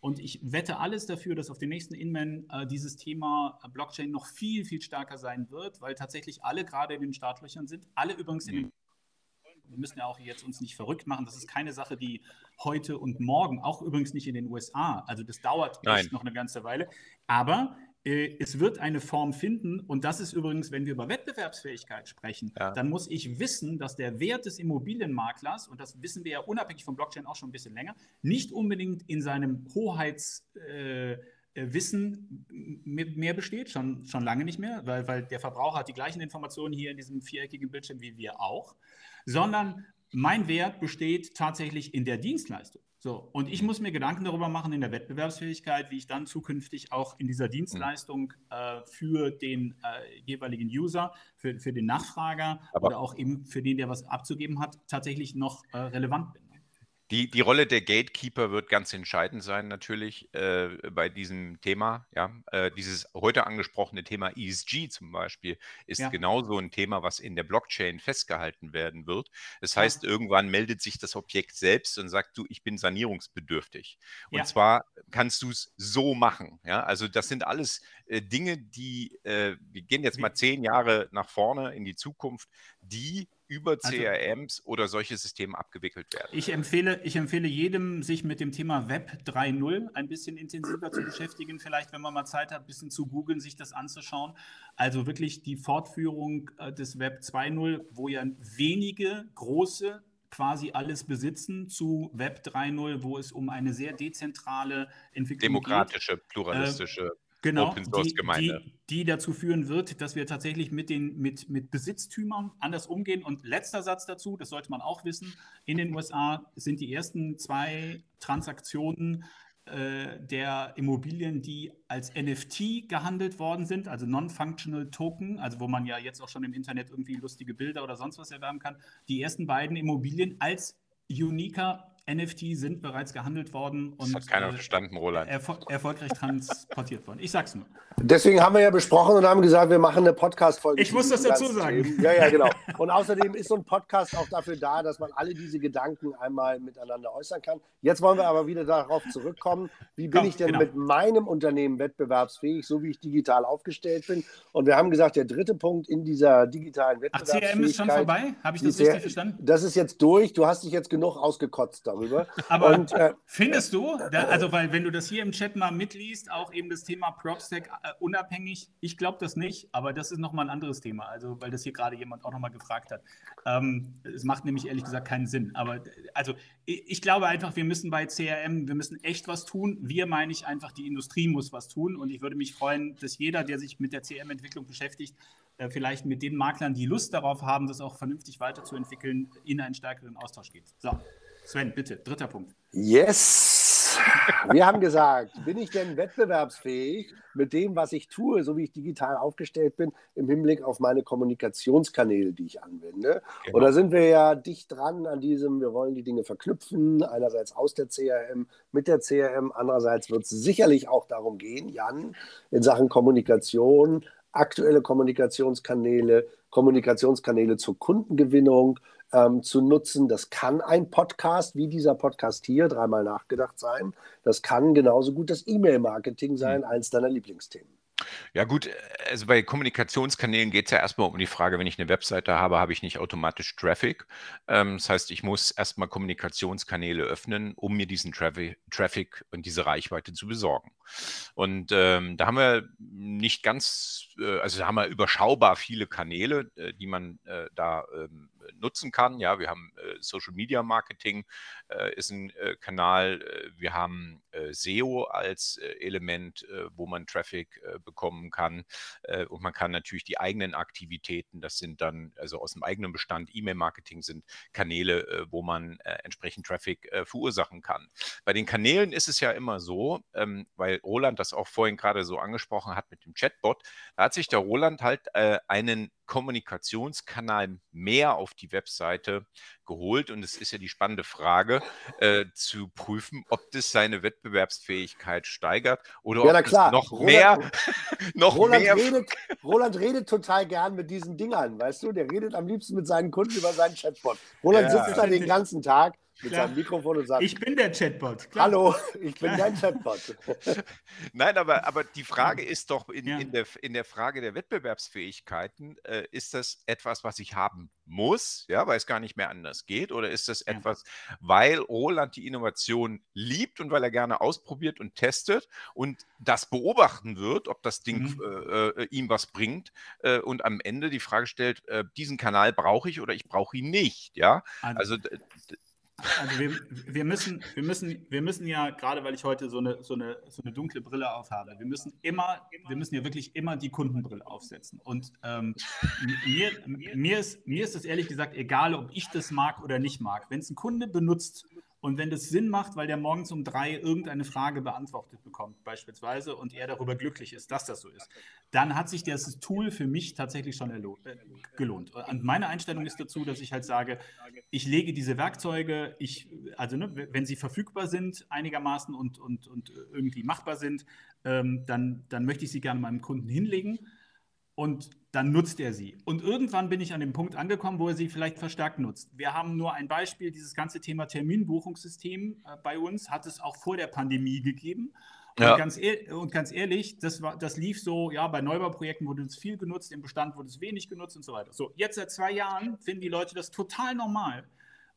Und ich wette alles dafür, dass auf den nächsten Inman äh, dieses Thema Blockchain noch viel, viel stärker sein wird, weil tatsächlich alle gerade in den Startlöchern sind, alle übrigens in den wir müssen ja auch jetzt uns nicht verrückt machen. Das ist keine Sache, die heute und morgen, auch übrigens nicht in den USA, also das dauert echt noch eine ganze Weile. Aber äh, es wird eine Form finden, und das ist übrigens, wenn wir über Wettbewerbsfähigkeit sprechen, ja. dann muss ich wissen, dass der Wert des Immobilienmaklers, und das wissen wir ja unabhängig von Blockchain auch schon ein bisschen länger, nicht unbedingt in seinem Hoheits... Äh, äh, mehr besteht, schon, schon lange nicht mehr, weil, weil der Verbraucher hat die gleichen Informationen hier in diesem viereckigen Bildschirm wie wir auch, sondern mein Wert besteht tatsächlich in der Dienstleistung. So, und ich muss mir Gedanken darüber machen in der Wettbewerbsfähigkeit, wie ich dann zukünftig auch in dieser Dienstleistung äh, für den äh, jeweiligen User, für, für den Nachfrager Aber oder auch eben für den, der was abzugeben hat, tatsächlich noch äh, relevant bin. Die, die Rolle der Gatekeeper wird ganz entscheidend sein, natürlich, äh, bei diesem Thema. Ja, äh, dieses heute angesprochene Thema ESG zum Beispiel ist ja. genauso ein Thema, was in der Blockchain festgehalten werden wird. Das heißt, ja. irgendwann meldet sich das Objekt selbst und sagt, du, ich bin sanierungsbedürftig. Und ja. zwar kannst du es so machen. Ja, also das sind alles äh, Dinge, die, äh, wir gehen jetzt mal zehn Jahre nach vorne in die Zukunft, die über CRMs also, oder solche Systeme abgewickelt werden. Ich empfehle, ich empfehle jedem, sich mit dem Thema Web 3.0 ein bisschen intensiver zu beschäftigen. Vielleicht, wenn man mal Zeit hat, ein bisschen zu googeln, sich das anzuschauen. Also wirklich die Fortführung äh, des Web 2.0, wo ja wenige große quasi alles besitzen zu Web 3.0, wo es um eine sehr dezentrale Entwicklung Demokratische, geht. pluralistische. Äh, genau, Open Source Gemeinde. Die, die, dazu führen wird, dass wir tatsächlich mit, den, mit, mit Besitztümern anders umgehen. Und letzter Satz dazu, das sollte man auch wissen, in den USA sind die ersten zwei Transaktionen äh, der Immobilien, die als NFT gehandelt worden sind, also Non-Functional Token, also wo man ja jetzt auch schon im Internet irgendwie lustige Bilder oder sonst was erwerben kann, die ersten beiden Immobilien als uniker NFT sind bereits gehandelt worden und das hat keiner äh, verstanden, Roland. Erfol erfolgreich transportiert worden. Ich sag's nur. Deswegen haben wir ja besprochen und haben gesagt, wir machen eine Podcast-Folge. Ich muss das dazu sagen. Themen. Ja, ja, genau. Und außerdem ist so ein Podcast auch dafür da, dass man alle diese Gedanken einmal miteinander äußern kann. Jetzt wollen wir aber wieder darauf zurückkommen, wie bin Komm, ich denn genau. mit meinem Unternehmen wettbewerbsfähig, so wie ich digital aufgestellt bin. Und wir haben gesagt, der dritte Punkt in dieser digitalen Wettbewerbsfähigkeit. Ach, CRM ist schon vorbei? Habe ich das richtig verstanden? Das ist jetzt durch. Du hast dich jetzt genug ausgekotzt darüber. Aber und, äh, findest du, da, also weil wenn du das hier im Chat mal mitliest, auch eben das Thema PropStack äh, unabhängig, ich glaube das nicht, aber das ist nochmal ein anderes Thema, also weil das hier gerade jemand auch nochmal gefragt hat. Ähm, es macht nämlich ehrlich gesagt keinen Sinn, aber also ich, ich glaube einfach, wir müssen bei CRM, wir müssen echt was tun. Wir meine ich einfach, die Industrie muss was tun und ich würde mich freuen, dass jeder, der sich mit der CRM-Entwicklung beschäftigt, äh, vielleicht mit den Maklern, die Lust darauf haben, das auch vernünftig weiterzuentwickeln, in einen stärkeren Austausch geht. So. Sven, bitte, dritter Punkt. Yes! Wir haben gesagt, bin ich denn wettbewerbsfähig mit dem, was ich tue, so wie ich digital aufgestellt bin, im Hinblick auf meine Kommunikationskanäle, die ich anwende? Genau. Oder sind wir ja dicht dran an diesem, wir wollen die Dinge verknüpfen, einerseits aus der CRM, mit der CRM, andererseits wird es sicherlich auch darum gehen, Jan, in Sachen Kommunikation aktuelle Kommunikationskanäle, Kommunikationskanäle zur Kundengewinnung ähm, zu nutzen. Das kann ein Podcast wie dieser Podcast hier, dreimal nachgedacht sein. Das kann genauso gut das E-Mail-Marketing sein, hm. eins deiner Lieblingsthemen. Ja gut, also bei Kommunikationskanälen geht es ja erstmal um die Frage, wenn ich eine Webseite habe, habe ich nicht automatisch Traffic. Ähm, das heißt, ich muss erstmal Kommunikationskanäle öffnen, um mir diesen Traffic, Traffic und diese Reichweite zu besorgen. Und ähm, da haben wir nicht ganz, also da haben wir überschaubar viele Kanäle, äh, die man äh, da ähm, nutzen kann. Ja, wir haben äh, Social Media Marketing äh, ist ein äh, Kanal. Äh, wir haben äh, SEO als äh, Element, wo man Traffic bekommen kann. und man kann natürlich die eigenen Aktivitäten, das sind dann also aus dem eigenen Bestand, E-Mail-Marketing sind Kanäle, wo man entsprechend Traffic verursachen kann. Bei den Kanälen ist es ja immer so, ähm, weil Roland das auch vorhin gerade so angesprochen hat mit dem Chatbot, da hat sich der Roland halt einen Kommunikationskanal mehr auf die Webseite geholt. Und es ist ja die spannende Frage, äh, zu prüfen, ob das seine Wettbewerbsfähigkeit steigert oder ja, ob es noch Roland, mehr. noch Roland, mehr redet, Roland redet total gern mit diesen Dingern, weißt du? Der redet am liebsten mit seinen Kunden über seinen Chatbot. Roland ja. sitzt da den ganzen Tag mit Klar. seinem Mikrofon und sagt: Ich bin der Chatbot. Klar. Hallo, ich bin dein Chatbot. Nein, aber, aber die Frage ist doch in, ja. in, der, in der Frage der Wettbewerbsfähigkeiten: äh, ist das etwas, was ich haben muss, ja, weil es gar nicht mehr anders geht? Oder ist das ja. etwas, weil Roland die Innovation liebt und weil er gerne ausprobiert und testet und das beobachten wird, ob das Ding mhm. äh, äh, ihm was bringt äh, und am Ende die Frage stellt, äh, diesen Kanal brauche ich oder ich brauche ihn nicht, ja? Also, also also wir, wir, müssen, wir, müssen, wir müssen ja, gerade weil ich heute so eine, so, eine, so eine dunkle Brille aufhabe, wir müssen immer, wir müssen ja wirklich immer die Kundenbrille aufsetzen. Und ähm, mir, mir, ist, mir ist es ehrlich gesagt egal, ob ich das mag oder nicht mag. Wenn es ein Kunde benutzt und wenn das Sinn macht, weil der morgens um drei irgendeine Frage beantwortet bekommt, beispielsweise, und er darüber glücklich ist, dass das so ist, dann hat sich das Tool für mich tatsächlich schon äh, gelohnt. Und meine Einstellung ist dazu, dass ich halt sage, ich lege diese Werkzeuge, ich, also ne, wenn sie verfügbar sind, einigermaßen und, und, und irgendwie machbar sind, ähm, dann, dann möchte ich sie gerne meinem Kunden hinlegen und dann nutzt er sie. Und irgendwann bin ich an dem Punkt angekommen, wo er sie vielleicht verstärkt nutzt. Wir haben nur ein Beispiel, dieses ganze Thema Terminbuchungssystem äh, bei uns hat es auch vor der Pandemie gegeben. Und, ja. ganz, und ganz ehrlich, das, war, das lief so, ja, bei Neubauprojekten wurde es viel genutzt, im Bestand wurde es wenig genutzt und so weiter. So, jetzt seit zwei Jahren finden die Leute das total normal.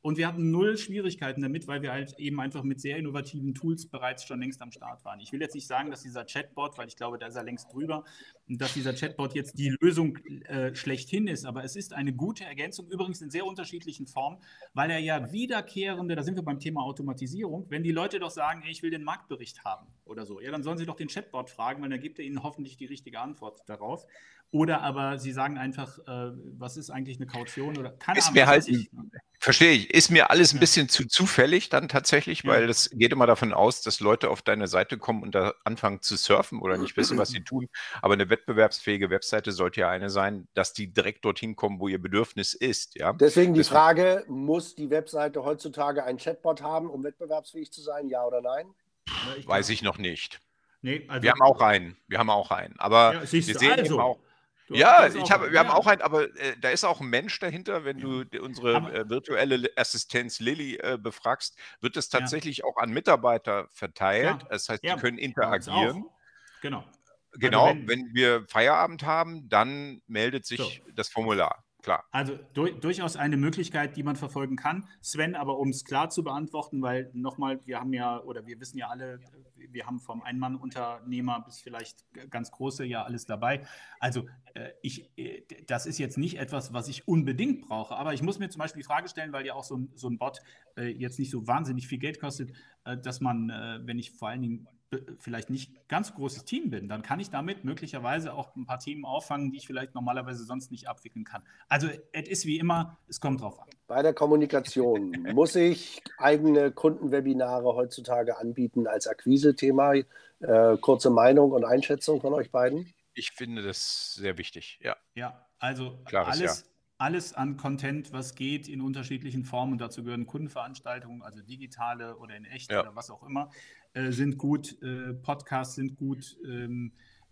Und wir hatten null Schwierigkeiten damit, weil wir halt eben einfach mit sehr innovativen Tools bereits schon längst am Start waren. Ich will jetzt nicht sagen, dass dieser Chatbot, weil ich glaube, da ist er längst drüber, dass dieser Chatbot jetzt die Lösung äh, schlechthin ist, aber es ist eine gute Ergänzung, übrigens in sehr unterschiedlichen Formen, weil er ja wiederkehrende, da sind wir beim Thema Automatisierung, wenn die Leute doch sagen, ey, ich will den Marktbericht haben oder so, ja, dann sollen sie doch den Chatbot fragen, weil dann gibt er ihnen hoffentlich die richtige Antwort darauf. Oder aber sie sagen einfach, äh, was ist eigentlich eine Kaution oder keine ist Ahnung. Mir halt, ich, verstehe ich. Ist mir alles ein ja. bisschen zu zufällig dann tatsächlich, ja. weil es geht immer davon aus, dass Leute auf deine Seite kommen und da anfangen zu surfen oder nicht wissen, was sie tun. Aber eine wettbewerbsfähige Webseite sollte ja eine sein, dass die direkt dorthin kommen, wo ihr Bedürfnis ist. Ja? Deswegen die Frage, muss die Webseite heutzutage einen Chatbot haben, um wettbewerbsfähig zu sein, ja oder nein? Ich Weiß ich noch nicht. Nee, also wir haben auch einen. Wir haben auch einen. Aber ja, wir sehen also. eben auch, Du ja, ich hab, wir ja. haben auch einen, aber äh, da ist auch ein Mensch dahinter. Wenn du unsere äh, virtuelle Assistenz Lilly äh, befragst, wird es tatsächlich ja. auch an Mitarbeiter verteilt. Das heißt, die können interagieren. Genau. Genau, also wenn, wenn, wir Feierabend haben, dann meldet sich so. das Formular klar. Also du, durchaus eine Möglichkeit, die man verfolgen kann. Sven, aber um es klar zu beantworten, weil nochmal, wir haben ja, oder wir wissen ja alle, wir haben vom Ein-Mann-Unternehmer bis vielleicht ganz große ja alles dabei. Also äh, ich, äh, das ist jetzt nicht etwas, was ich unbedingt brauche, aber ich muss mir zum Beispiel die Frage stellen, weil ja auch so, so ein Bot äh, jetzt nicht so wahnsinnig viel Geld kostet, äh, dass man, äh, wenn ich vor allen Dingen vielleicht nicht ganz großes Team bin, dann kann ich damit möglicherweise auch ein paar Themen auffangen, die ich vielleicht normalerweise sonst nicht abwickeln kann. Also es ist wie immer, es kommt drauf an. Bei der Kommunikation muss ich eigene Kundenwebinare heutzutage anbieten als Akquise-Thema. Äh, kurze Meinung und Einschätzung von euch beiden? Ich finde das sehr wichtig, ja. Ja, also Klares alles, ja alles an Content, was geht in unterschiedlichen Formen. Und dazu gehören Kundenveranstaltungen, also digitale oder in echt ja. oder was auch immer, äh, sind gut. Äh, Podcasts sind gut. Ähm,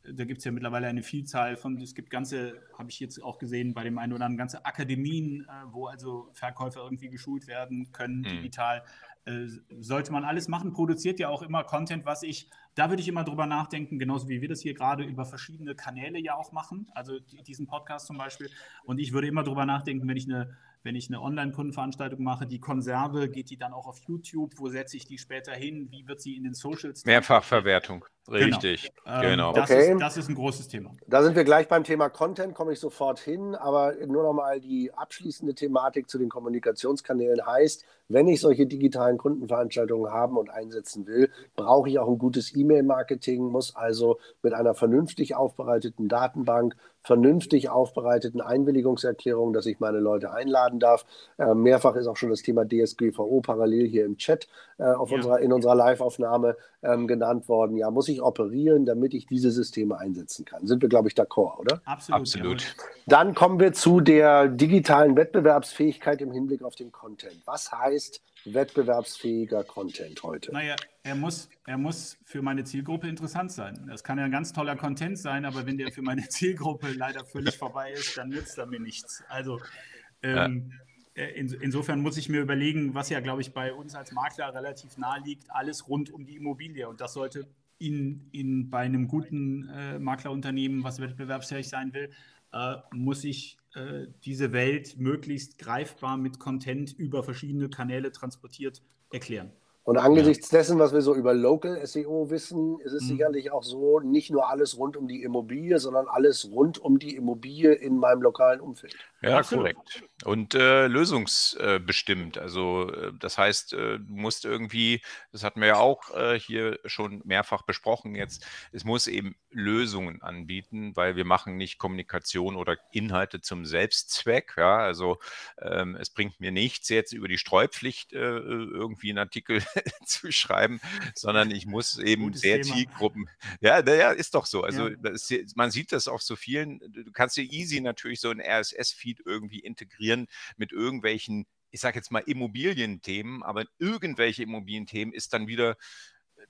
da gibt es ja mittlerweile eine Vielzahl von, es gibt ganze, habe ich jetzt auch gesehen bei dem einen oder anderen, ganze Akademien, äh, wo also Verkäufer irgendwie geschult werden können, mhm. digital. Äh, sollte man alles machen, produziert ja auch immer Content, was ich, da würde ich immer drüber nachdenken, genauso wie wir das hier gerade über verschiedene Kanäle ja auch machen, also diesen Podcast zum Beispiel. Und ich würde immer drüber nachdenken, wenn ich eine wenn ich eine Online-Kundenveranstaltung mache, die Konserve, geht die dann auch auf YouTube? Wo setze ich die später hin? Wie wird sie in den Socials? Mehrfachverwertung. Genau. Richtig, genau. genau. Das, okay. ist, das, ist, ein großes Thema. Da sind wir gleich beim Thema Content, komme ich sofort hin. Aber nur noch mal die abschließende Thematik zu den Kommunikationskanälen heißt, wenn ich solche digitalen Kundenveranstaltungen haben und einsetzen will, brauche ich auch ein gutes E-Mail-Marketing, muss also mit einer vernünftig aufbereiteten Datenbank vernünftig aufbereiteten Einwilligungserklärungen, dass ich meine Leute einladen darf. Äh, mehrfach ist auch schon das Thema DSGVO parallel hier im Chat äh, auf ja. unserer, in unserer Live-Aufnahme ähm, genannt worden. Ja, muss ich operieren, damit ich diese Systeme einsetzen kann. Sind wir, glaube ich, d'accord, oder? Absolut. Absolut. Dann kommen wir zu der digitalen Wettbewerbsfähigkeit im Hinblick auf den Content. Was heißt wettbewerbsfähiger Content heute? Naja, er muss, er muss für meine Zielgruppe interessant sein. Das kann ja ein ganz toller Content sein, aber wenn der für meine Zielgruppe leider völlig vorbei ist, dann nützt er mir nichts. Also ähm. Äh, in, insofern muss ich mir überlegen, was ja, glaube ich, bei uns als Makler relativ nahe liegt, alles rund um die Immobilie. Und das sollte in, in, bei einem guten äh, Maklerunternehmen, was wettbewerbsfähig sein will, äh, muss ich äh, diese Welt möglichst greifbar mit Content über verschiedene Kanäle transportiert erklären. Und angesichts ja. dessen, was wir so über Local SEO wissen, ist es mhm. sicherlich auch so, nicht nur alles rund um die Immobilie, sondern alles rund um die Immobilie in meinem lokalen Umfeld. Ja, Absolut. korrekt. Und äh, lösungsbestimmt. also äh, das heißt, äh, du musst irgendwie, das hatten wir ja auch äh, hier schon mehrfach besprochen jetzt, es muss eben Lösungen anbieten, weil wir machen nicht Kommunikation oder Inhalte zum Selbstzweck. Ja, also ähm, es bringt mir nichts, jetzt über die Streupflicht äh, irgendwie einen Artikel zu schreiben, sondern ich muss eben Gutes sehr Thema. Zielgruppen. Ja, naja, ist doch so. Also ja. ist, man sieht das auf so vielen, du kannst dir easy natürlich so ein RSS-Feed irgendwie integrieren mit irgendwelchen ich sage jetzt mal Immobilienthemen, aber irgendwelche Immobilienthemen ist dann wieder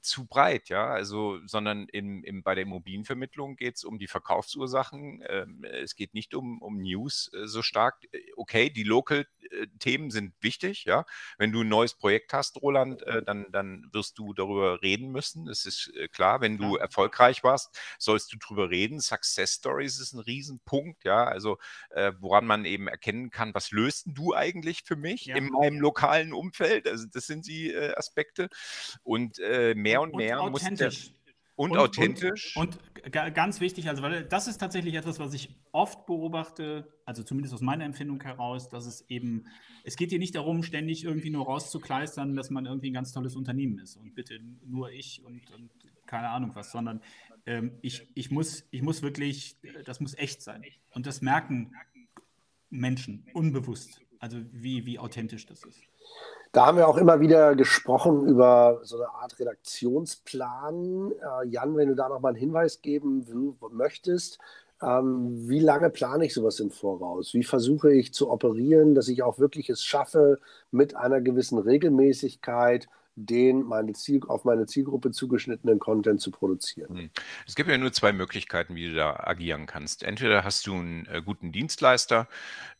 zu breit, ja. Also, sondern in, in, bei der Immobilienvermittlung geht es um die Verkaufsursachen. Ähm, es geht nicht um, um News äh, so stark. Äh, okay, die Local-Themen sind wichtig, ja. Wenn du ein neues Projekt hast, Roland, äh, dann, dann wirst du darüber reden müssen. Das ist äh, klar. Wenn du erfolgreich warst, sollst du darüber reden. Success Stories ist ein Riesenpunkt, ja. Also, äh, woran man eben erkennen kann, was löst du eigentlich für mich ja. in meinem lokalen Umfeld? Also, das sind die äh, Aspekte. Und mehr und, und mehr und authentisch. Und, und, authentisch. Und, und, ganz wichtig, also weil das ist tatsächlich etwas, was ich oft beobachte, also zumindest aus meiner Empfindung heraus, dass es eben, es geht hier nicht darum, ständig irgendwie nur rauszukleistern, dass man irgendwie ein ganz tolles Unternehmen ist und bitte nur ich und, und keine Ahnung was, sondern ähm, ich, ich, muss, ich muss wirklich, das muss echt sein. Und das merken Menschen unbewusst, also wie, wie authentisch das ist. Da haben wir auch immer wieder gesprochen über so eine Art Redaktionsplan. Äh, Jan, wenn du da noch mal einen Hinweis geben möchtest, ähm, wie lange plane ich sowas im Voraus? Wie versuche ich zu operieren, dass ich auch wirklich es schaffe, mit einer gewissen Regelmäßigkeit den meine Ziel, auf meine Zielgruppe zugeschnittenen Content zu produzieren. Hm. Es gibt ja nur zwei Möglichkeiten, wie du da agieren kannst. Entweder hast du einen äh, guten Dienstleister,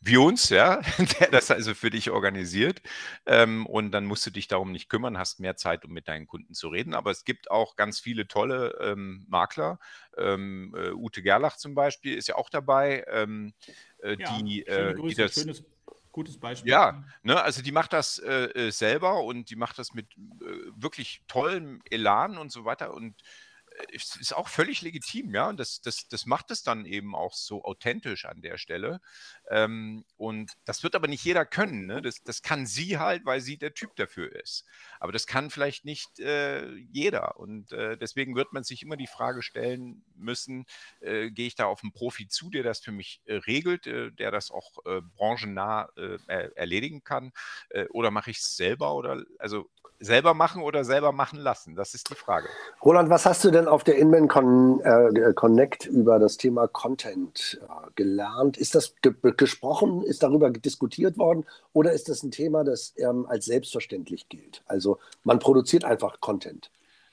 wie uns, ja, der das also für dich organisiert, ähm, und dann musst du dich darum nicht kümmern, hast mehr Zeit, um mit deinen Kunden zu reden. Aber es gibt auch ganz viele tolle ähm, Makler. Ähm, äh, Ute Gerlach zum Beispiel ist ja auch dabei, ähm, äh, ja, die, äh, die das. Schönes Gutes Beispiel. Ja, ne, also die macht das äh, äh, selber und die macht das mit äh, wirklich tollem Elan und so weiter. Und ist, ist auch völlig legitim, ja. Und das, das, das macht es dann eben auch so authentisch an der Stelle. Ähm, und das wird aber nicht jeder können. Ne? Das, das kann sie halt, weil sie der Typ dafür ist. Aber das kann vielleicht nicht äh, jeder. Und äh, deswegen wird man sich immer die Frage stellen müssen, äh, gehe ich da auf einen Profi zu, der das für mich äh, regelt, äh, der das auch äh, branchennah erledigen kann? oder mache ich es selber? Oder also selber machen oder selber machen lassen? Das ist die Frage. Roland, was hast du denn auf der Inman Con, Connect über das Thema Content gelernt? Ist das gesprochen? Ist darüber diskutiert worden? Oder ist das ein Thema, das ähm, als selbstverständlich gilt? Also man produziert einfach Content.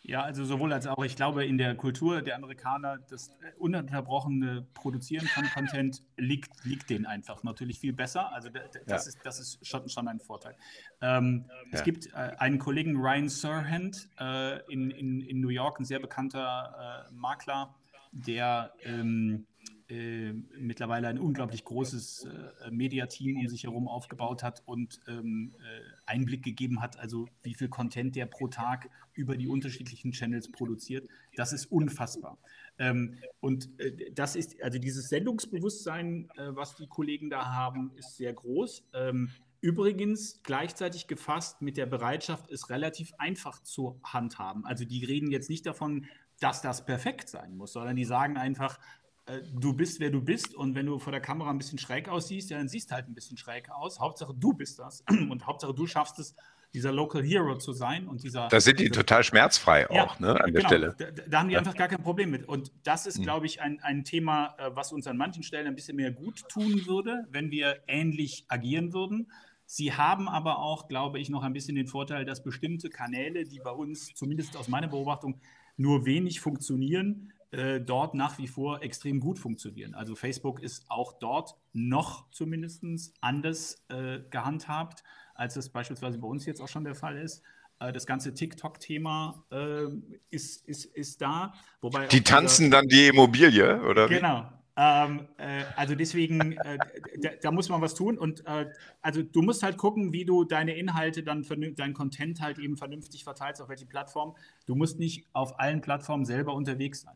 Ja, also sowohl als auch. Ich glaube, in der Kultur der Amerikaner, das ununterbrochene Produzieren von Content liegt, liegt denen einfach natürlich viel besser. Also das, ja. ist, das ist schon, schon ein Vorteil. Ähm, ja. Es gibt äh, einen Kollegen, Ryan Serhant, äh, in, in, in New York, ein sehr bekannter äh, Makler, der ähm, äh, mittlerweile ein unglaublich großes äh, Mediateam um sich herum aufgebaut hat und ähm, äh, Einblick gegeben hat, also wie viel Content der pro Tag über die unterschiedlichen Channels produziert. Das ist unfassbar. Ähm, und äh, das ist, also dieses Sendungsbewusstsein, äh, was die Kollegen da haben, ist sehr groß. Ähm, Übrigens gleichzeitig gefasst mit der Bereitschaft, es relativ einfach zu handhaben. Also die reden jetzt nicht davon, dass das perfekt sein muss, sondern die sagen einfach, du bist, wer du bist und wenn du vor der Kamera ein bisschen schräg aussiehst, ja, dann siehst du halt ein bisschen schräg aus. Hauptsache du bist das und Hauptsache du schaffst es, dieser Local Hero zu sein und dieser. Da sind die total schmerzfrei ja, auch, ne, an der genau, Stelle. Da, da, haben die einfach gar kein Problem mit. Und das ist, mhm. glaube ich, ein, ein Thema, äh, was uns an manchen Stellen ein bisschen mehr gut tun würde, wenn wir ähnlich agieren würden. Sie haben aber auch, glaube ich, noch ein bisschen den Vorteil, dass bestimmte Kanäle, die bei uns, zumindest aus meiner Beobachtung, nur wenig funktionieren, äh, dort nach wie vor extrem gut funktionieren. Also Facebook ist auch dort noch zumindest anders äh, gehandhabt, als es beispielsweise bei uns jetzt auch schon der Fall ist. Äh, das ganze TikTok-Thema äh, ist, ist, ist da. Wobei die tanzen dann die Immobilie, oder? Genau. Ähm, äh, also deswegen, äh, da, da, muss man was tun. Und äh, also du musst halt gucken, wie du deine Inhalte dann, dein Content halt eben vernünftig verteilst, auf welche Plattform. Du musst nicht auf allen Plattformen selber unterwegs sein.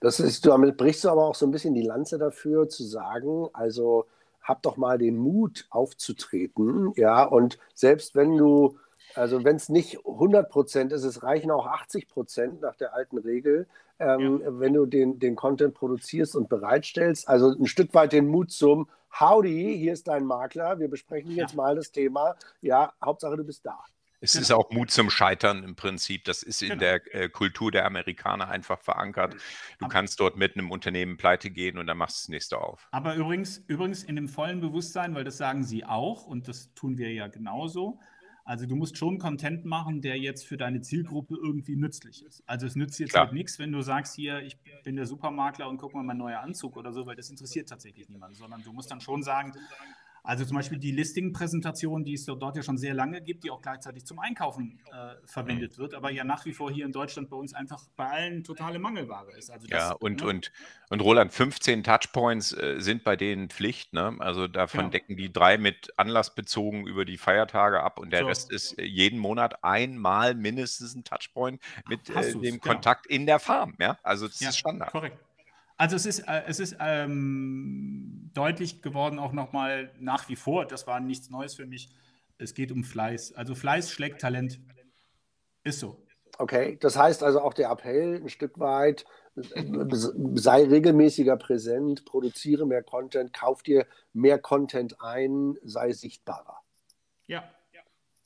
Das ist, damit brichst du aber auch so ein bisschen die Lanze dafür, zu sagen, also hab doch mal den Mut aufzutreten, ja, und selbst wenn du, also wenn es nicht 100 Prozent ist, es reichen auch 80 Prozent nach der alten Regel, ähm, ja. wenn du den, den Content produzierst und bereitstellst, also ein Stück weit den Mut zum Howdy, hier ist dein Makler, wir besprechen jetzt ja. mal das Thema, ja, Hauptsache du bist da. Es genau. ist auch Mut zum Scheitern im Prinzip. Das ist in genau. der äh, Kultur der Amerikaner einfach verankert. Du Aber kannst dort mit einem Unternehmen pleite gehen und dann machst du das nächste auf. Aber übrigens, übrigens in dem vollen Bewusstsein, weil das sagen sie auch und das tun wir ja genauso. Also du musst schon Content machen, der jetzt für deine Zielgruppe irgendwie nützlich ist. Also es nützt jetzt Klar. halt nichts, wenn du sagst, hier, ich bin der Supermakler und guck mal mein neuer Anzug oder so, weil das interessiert tatsächlich niemanden, sondern du musst dann schon sagen, also zum Beispiel die Listing-Präsentation, die es dort ja schon sehr lange gibt, die auch gleichzeitig zum Einkaufen äh, verwendet wird, aber ja nach wie vor hier in Deutschland bei uns einfach bei allen totale Mangelware ist. Also das, ja, und, ne? und, und Roland, 15 Touchpoints äh, sind bei denen Pflicht. Ne? Also davon genau. decken die drei mit anlassbezogen über die Feiertage ab und der so. Rest ist äh, jeden Monat einmal mindestens ein Touchpoint mit äh, dem genau. Kontakt in der Farm. Ja? Also das ja, ist Standard. Korrekt. Also es ist, äh, es ist ähm, deutlich geworden, auch nochmal nach wie vor, das war nichts Neues für mich, es geht um Fleiß. Also Fleiß schlägt Talent. Ist so. Okay, das heißt also auch der Appell ein Stück weit, sei regelmäßiger präsent, produziere mehr Content, kauf dir mehr Content ein, sei sichtbarer. Ja.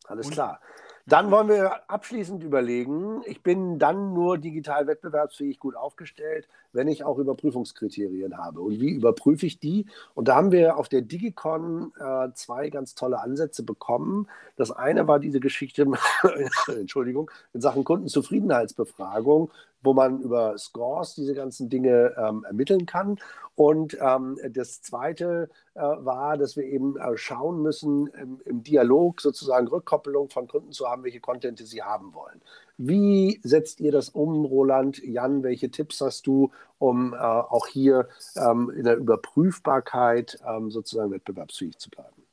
Alles Und, klar. Dann wollen wir abschließend überlegen, ich bin dann nur digital wettbewerbsfähig gut aufgestellt, wenn ich auch Überprüfungskriterien habe. Und wie überprüfe ich die? Und da haben wir auf der Digicon äh, zwei ganz tolle Ansätze bekommen. Das eine war diese Geschichte, Entschuldigung, in Sachen Kundenzufriedenheitsbefragung, wo man über Scores diese ganzen Dinge ähm, ermitteln kann. Und ähm, das Zweite äh, war, dass wir eben äh, schauen müssen, im, im, Dialog sozusagen Rückkoppelung von Kunden zu haben, welche Content sie haben wollen. Wie setzt ihr das um, Roland? Jan, welche Tipps hast du, um äh, auch hier ähm, in der Überprüfbarkeit ähm, sozusagen wettbewerbsfähig zu bleiben?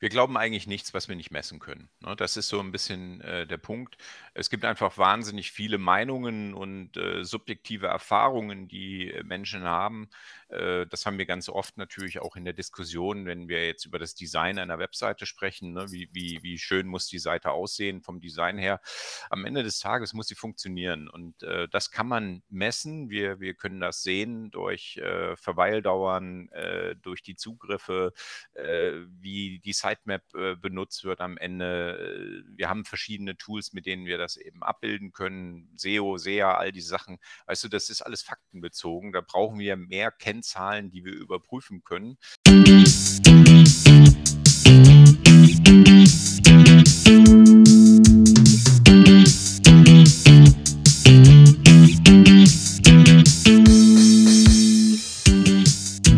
Wir glauben eigentlich nichts, was wir nicht messen können. Ne? Das ist so ein bisschen äh, der Punkt. Es gibt einfach wahnsinnig viele Meinungen und äh, subjektive Erfahrungen, die äh, Menschen haben. Das haben wir ganz oft natürlich auch in der Diskussion, wenn wir jetzt über das Design einer Webseite sprechen. Ne? Wie, wie, wie schön muss die Seite aussehen vom Design her? Am Ende des Tages muss sie funktionieren und das kann man messen. Wir, wir können das sehen durch Verweildauern, durch die Zugriffe, wie die Seite Sitemap äh, benutzt wird am Ende. Äh, wir haben verschiedene Tools, mit denen wir das eben abbilden können. SEO, SEA, all diese Sachen. Weißt du, das ist alles faktenbezogen. Da brauchen wir mehr Kennzahlen, die wir überprüfen können.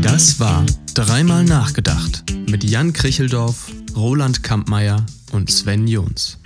Das war dreimal nachgedacht mit Jan Kricheldorf, Roland Kampmeier und Sven Jons.